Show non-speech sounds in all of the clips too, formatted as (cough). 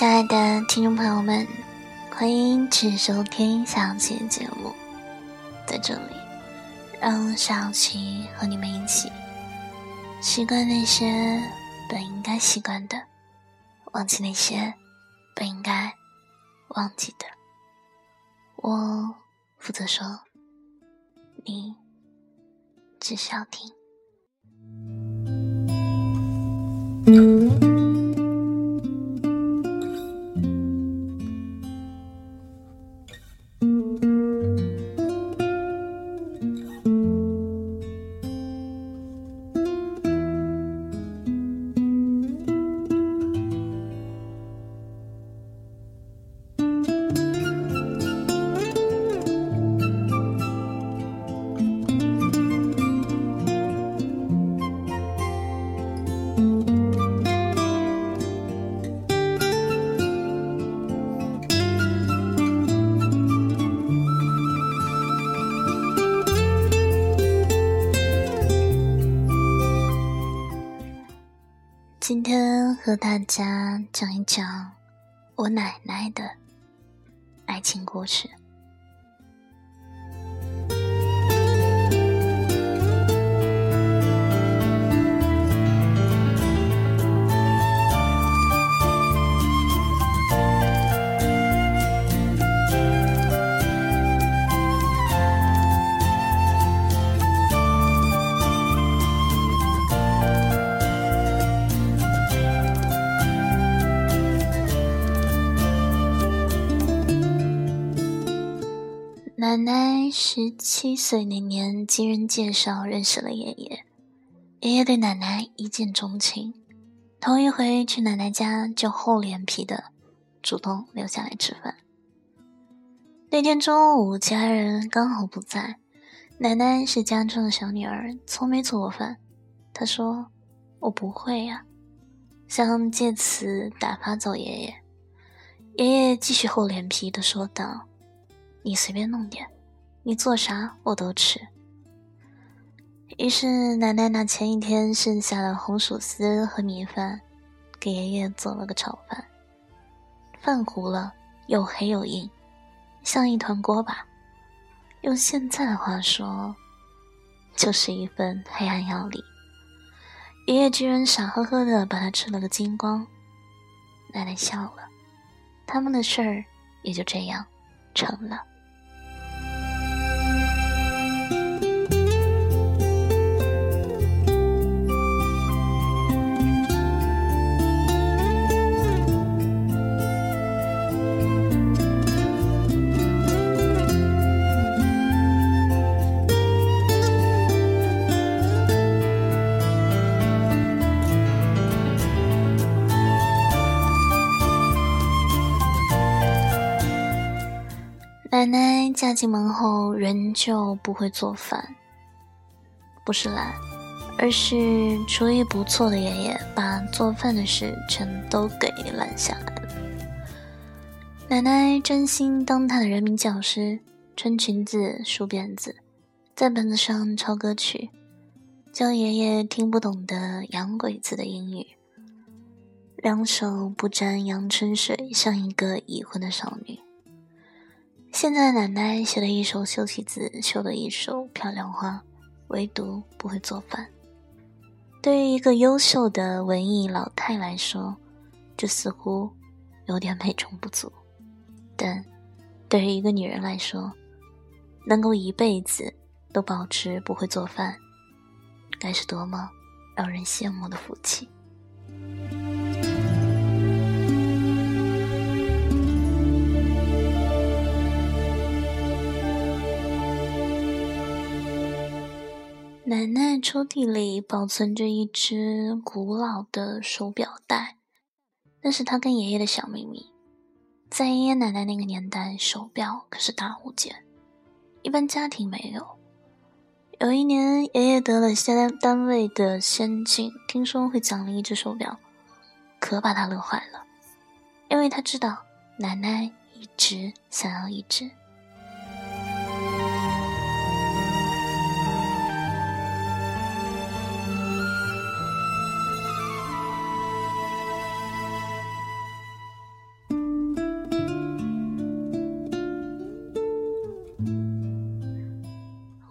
亲爱的听众朋友们，欢迎继续收听小琪节目。在这里，让小琪和你们一起习惯那些本应该习惯的，忘记那些本应该忘记的。我负责说，你只需要听。和大家讲一讲我奶奶的爱情故事。十七岁那年，经人介绍认识了爷爷。爷爷对奶奶一见钟情，头一回去奶奶家就厚脸皮的主动留下来吃饭。那天中午，家人刚好不在，奶奶是家中的小女儿，从没做过饭。她说：“我不会呀。”想借此打发走爷爷。爷爷继续厚脸皮的说道。你随便弄点，你做啥我都吃。于是奶奶拿前一天剩下的红薯丝和米饭，给爷爷做了个炒饭。饭糊了，又黑又硬，像一团锅巴。用现在的话说，就是一份黑暗料理。爷爷居然傻呵呵的把它吃了个精光。奶奶笑了，他们的事儿也就这样成了。奶奶嫁进门后，仍旧不会做饭。不是懒，而是厨艺不错的爷爷把做饭的事全都给揽下来了。奶奶专心当她的人民教师，穿裙子、梳辫子，在本子上抄歌曲，教爷爷听不懂的洋鬼子的英语，两手不沾阳春水，像一个已婚的少女。现在奶奶写了一首修棋子，绣了一手漂亮花，唯独不会做饭。对于一个优秀的文艺老太来说，这似乎有点美中不足。但对于一个女人来说，能够一辈子都保持不会做饭，该是多么让人羡慕的福气。奶奶抽屉里保存着一只古老的手表带，那是她跟爷爷的小秘密。在爷爷奶奶那个年代，手表可是大物件，一般家庭没有。有一年，爷爷得了县单位的先进，听说会奖励一只手表，可把他乐坏了，因为他知道奶奶一直想要一只。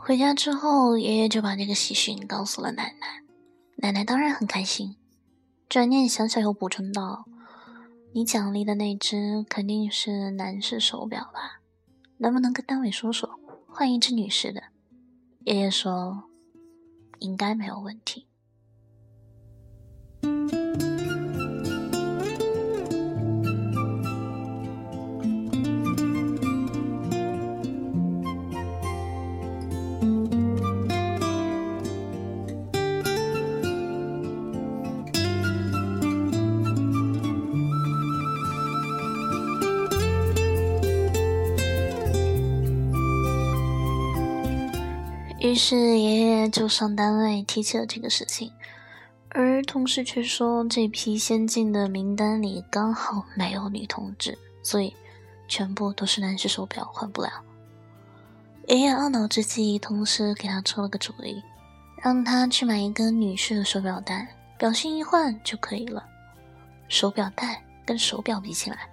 回家之后，爷爷就把这个喜讯告诉了奶奶，奶奶当然很开心。转念想想，又补充道：“你奖励的那只肯定是男士手表吧？能不能跟单位说说，换一只女士的？”爷爷说：“应该没有问题。”于是爷爷就上单位提起了这个事情，而同事却说这批先进的名单里刚好没有女同志，所以全部都是男士手表换不了。爷爷懊恼之际，同事给他出了个主意，让他去买一根女士的手表带，表芯一换就可以了。手表带跟手表比起来，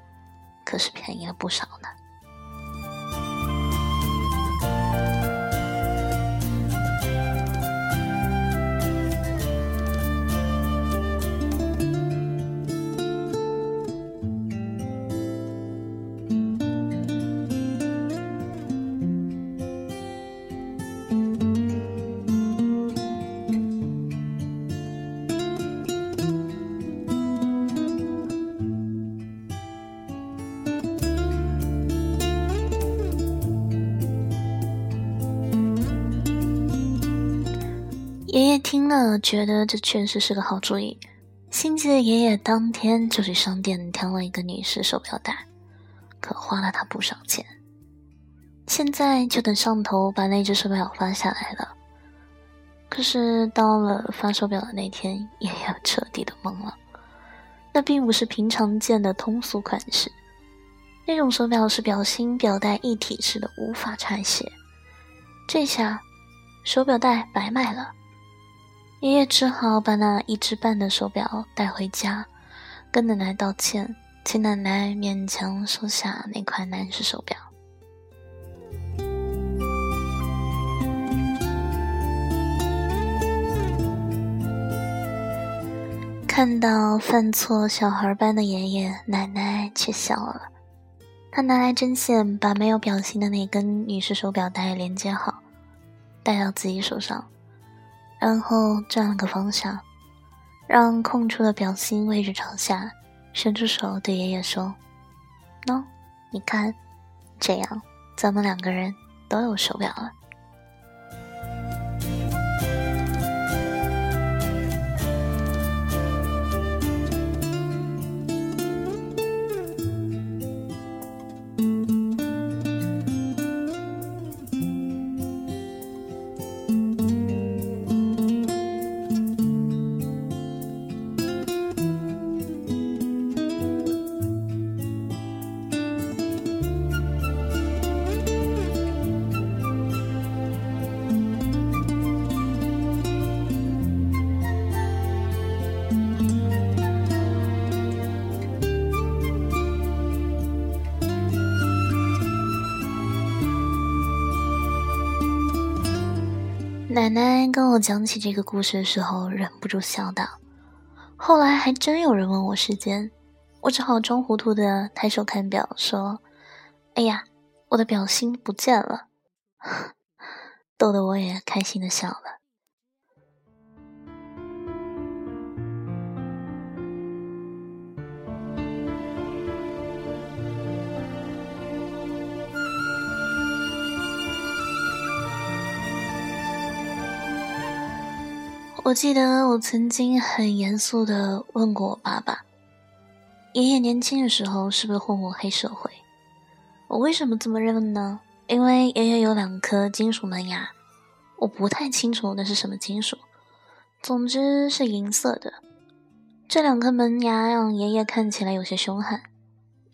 可是便宜了不少呢。爷爷听了，觉得这确实是个好主意。心急的爷爷当天就去商店挑了一个女士手表带，可花了他不少钱。现在就等上头把那只手表发下来了。可是到了发手表的那天，爷爷彻底的懵了。那并不是平常见的通俗款式，那种手表是表芯表带一体式的，无法拆卸。这下，手表带白买了。爷爷只好把那一只半的手表带回家，跟奶奶道歉，请奶奶勉强收下那块男士手表。看到犯错小孩般的爷爷，奶奶却笑了。她拿来针线，把没有表芯的那根女士手表带连接好，戴到自己手上。然后转了个方向，让空出的表芯位置朝下，伸出手对爷爷说：“喏，你看，这样咱们两个人都有手表了。”奶奶跟我讲起这个故事的时候，忍不住笑道。后来还真有人问我时间，我只好装糊涂的抬手看表，说：“哎呀，我的表芯不见了。” (laughs) 逗得我也开心的笑了。我记得我曾经很严肃的问过我爸爸：“爷爷年轻的时候是不是混过黑社会？”我为什么这么认为呢？因为爷爷有两颗金属门牙，我不太清楚那是什么金属，总之是银色的。这两颗门牙让爷爷看起来有些凶悍。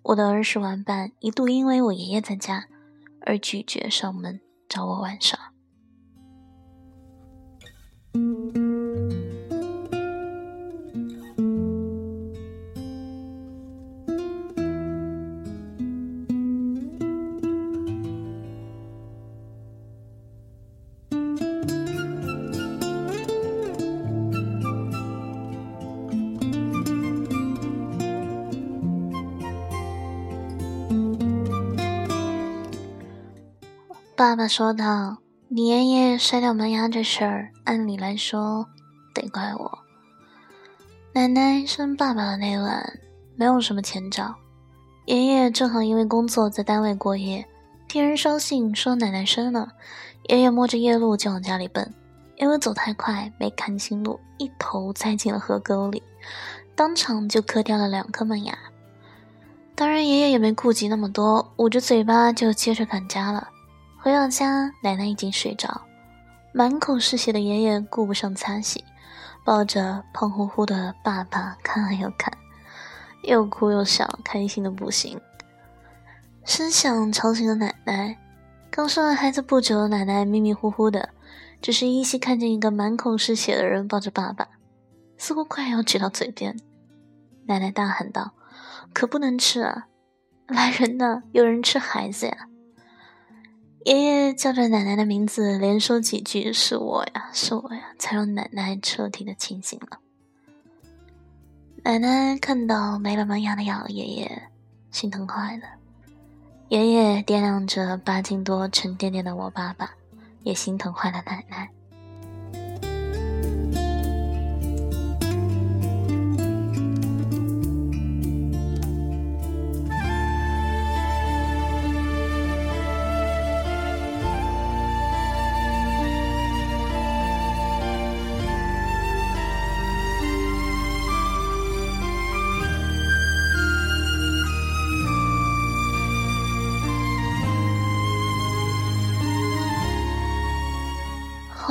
我的儿时玩伴一度因为我爷爷在家而拒绝上门找我玩耍。爸爸说道：“你爷爷摔掉门牙这事儿，按理来说得怪我。”奶奶生爸爸的那晚，没有什么前兆。爷爷正好因为工作在单位过夜，听人捎信说奶奶生了，爷爷摸着夜路就往家里奔，因为走太快没看清路，一头栽进了河沟里，当场就磕掉了两颗门牙。当然，爷爷也没顾及那么多，捂着嘴巴就接着赶家了。回到家，奶奶已经睡着，满口是血的爷爷顾不上擦洗。抱着胖乎乎的爸爸看了又看，又哭又笑，开心的不行。声响吵醒了奶奶。刚生完孩子不久的奶奶迷迷糊糊的，只是依稀看见一个满口是血的人抱着爸爸，似乎快要举到嘴边。奶奶大喊道：“可不能吃啊！来人呐，有人吃孩子呀！”爷爷叫着奶奶的名字，连说几句“是我呀，是我呀”，才让奶奶彻底的清醒了。奶奶看到没了门牙的爷爷，心疼坏了。爷爷掂量着八斤多、沉甸甸的我爸爸，也心疼坏了奶奶。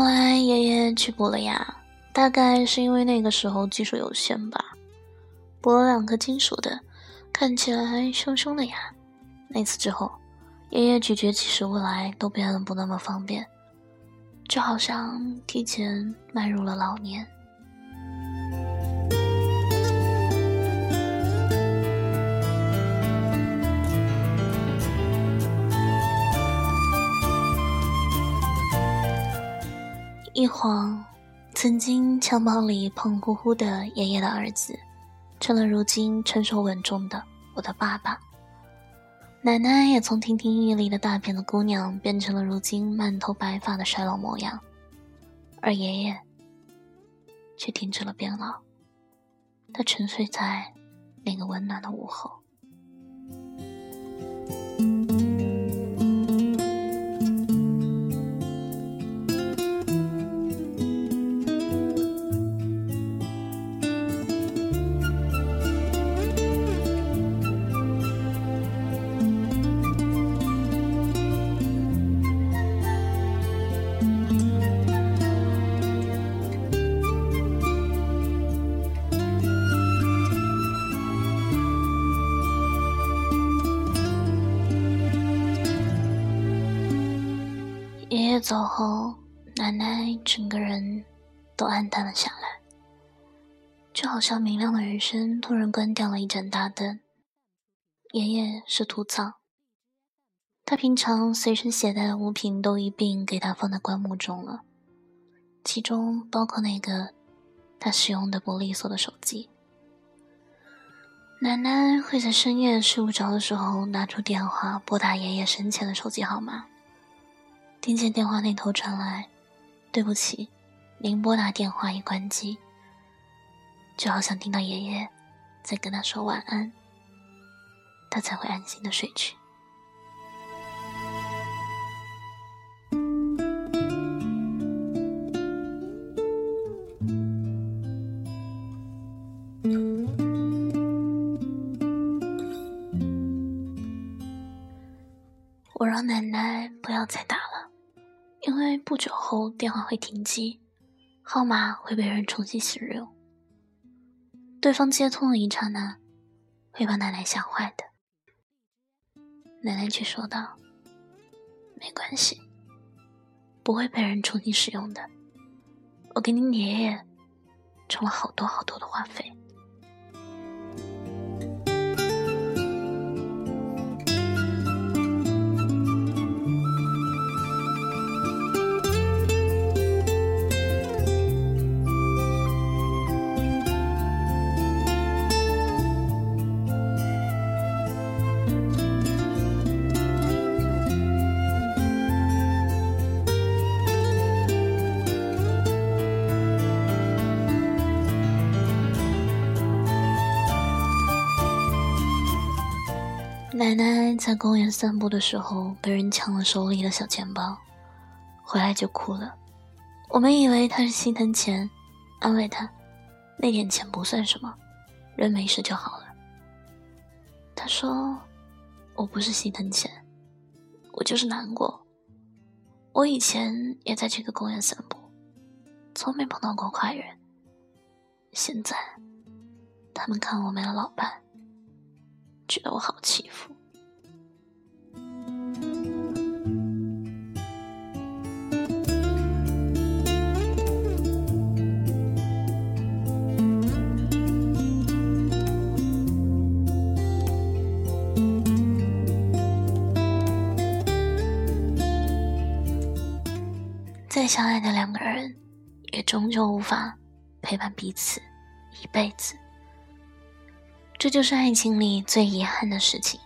后来爷爷去补了牙，大概是因为那个时候技术有限吧，补了两颗金属的，看起来凶凶的牙。那次之后，爷爷咀嚼起食物来都变得不那么方便，就好像提前迈入了老年。一晃，曾经襁褓里胖乎乎的爷爷的儿子，成了如今成熟稳重的我的爸爸。奶奶也从亭亭玉立的大片的姑娘，变成了如今满头白发的衰老模样。而爷爷，却停止了变老，他沉睡在那个温暖的午后。走后，奶奶整个人都暗淡了下来，就好像明亮的人生突然关掉了一盏大灯。爷爷是土葬，他平常随身携带的物品都一并给他放在棺木中了，其中包括那个他使用的不利索的手机。奶奶会在深夜睡不着的时候拿出电话拨打爷爷生前的手机号码。听见电话那头传来：“对不起，您拨打电话已关机。”就好像听到爷爷在跟他说晚安，他才会安心的睡去。我让奶奶不要再打了。因为不久后电话会停机，号码会被人重新使用。对方接通的一刹那，会把奶奶吓坏的。奶奶却说道：“没关系，不会被人重新使用的。我给你爷爷充了好多好多的话费。”奶奶在公园散步的时候被人抢了手里的小钱包，回来就哭了。我们以为她是心疼钱，安慰她，那点钱不算什么，人没事就好了。她说：“我不是心疼钱，我就是难过。我以前也在这个公园散步，从没碰到过坏人。现在，他们看我没了老伴。”觉得我好欺负。再相爱的两个人，也终究无法陪伴彼此一辈子。这就是爱情里最遗憾的事情。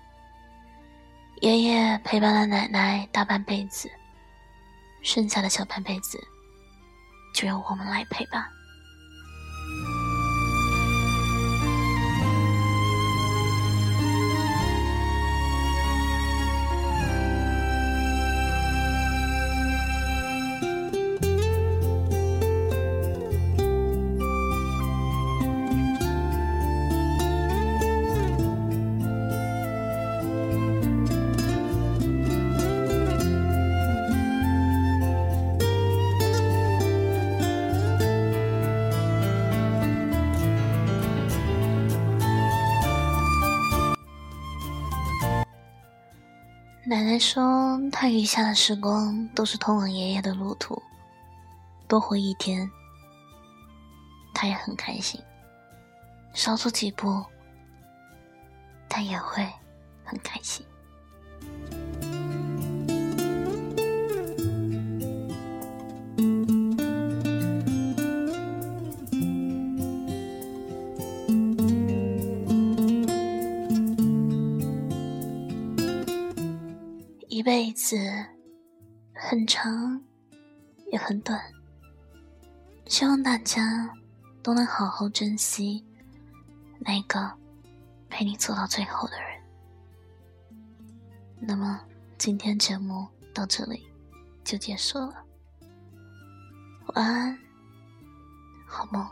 爷爷陪伴了奶奶大半辈子，剩下的小半辈子，就由我们来陪伴。奶奶说，她余下的时光都是通往爷爷的路途，多活一天，她也很开心；少走几步，她也会很开心。辈子很长，也很短。希望大家都能好好珍惜那个陪你走到最后的人。那么，今天节目到这里就结束了。晚安，好梦。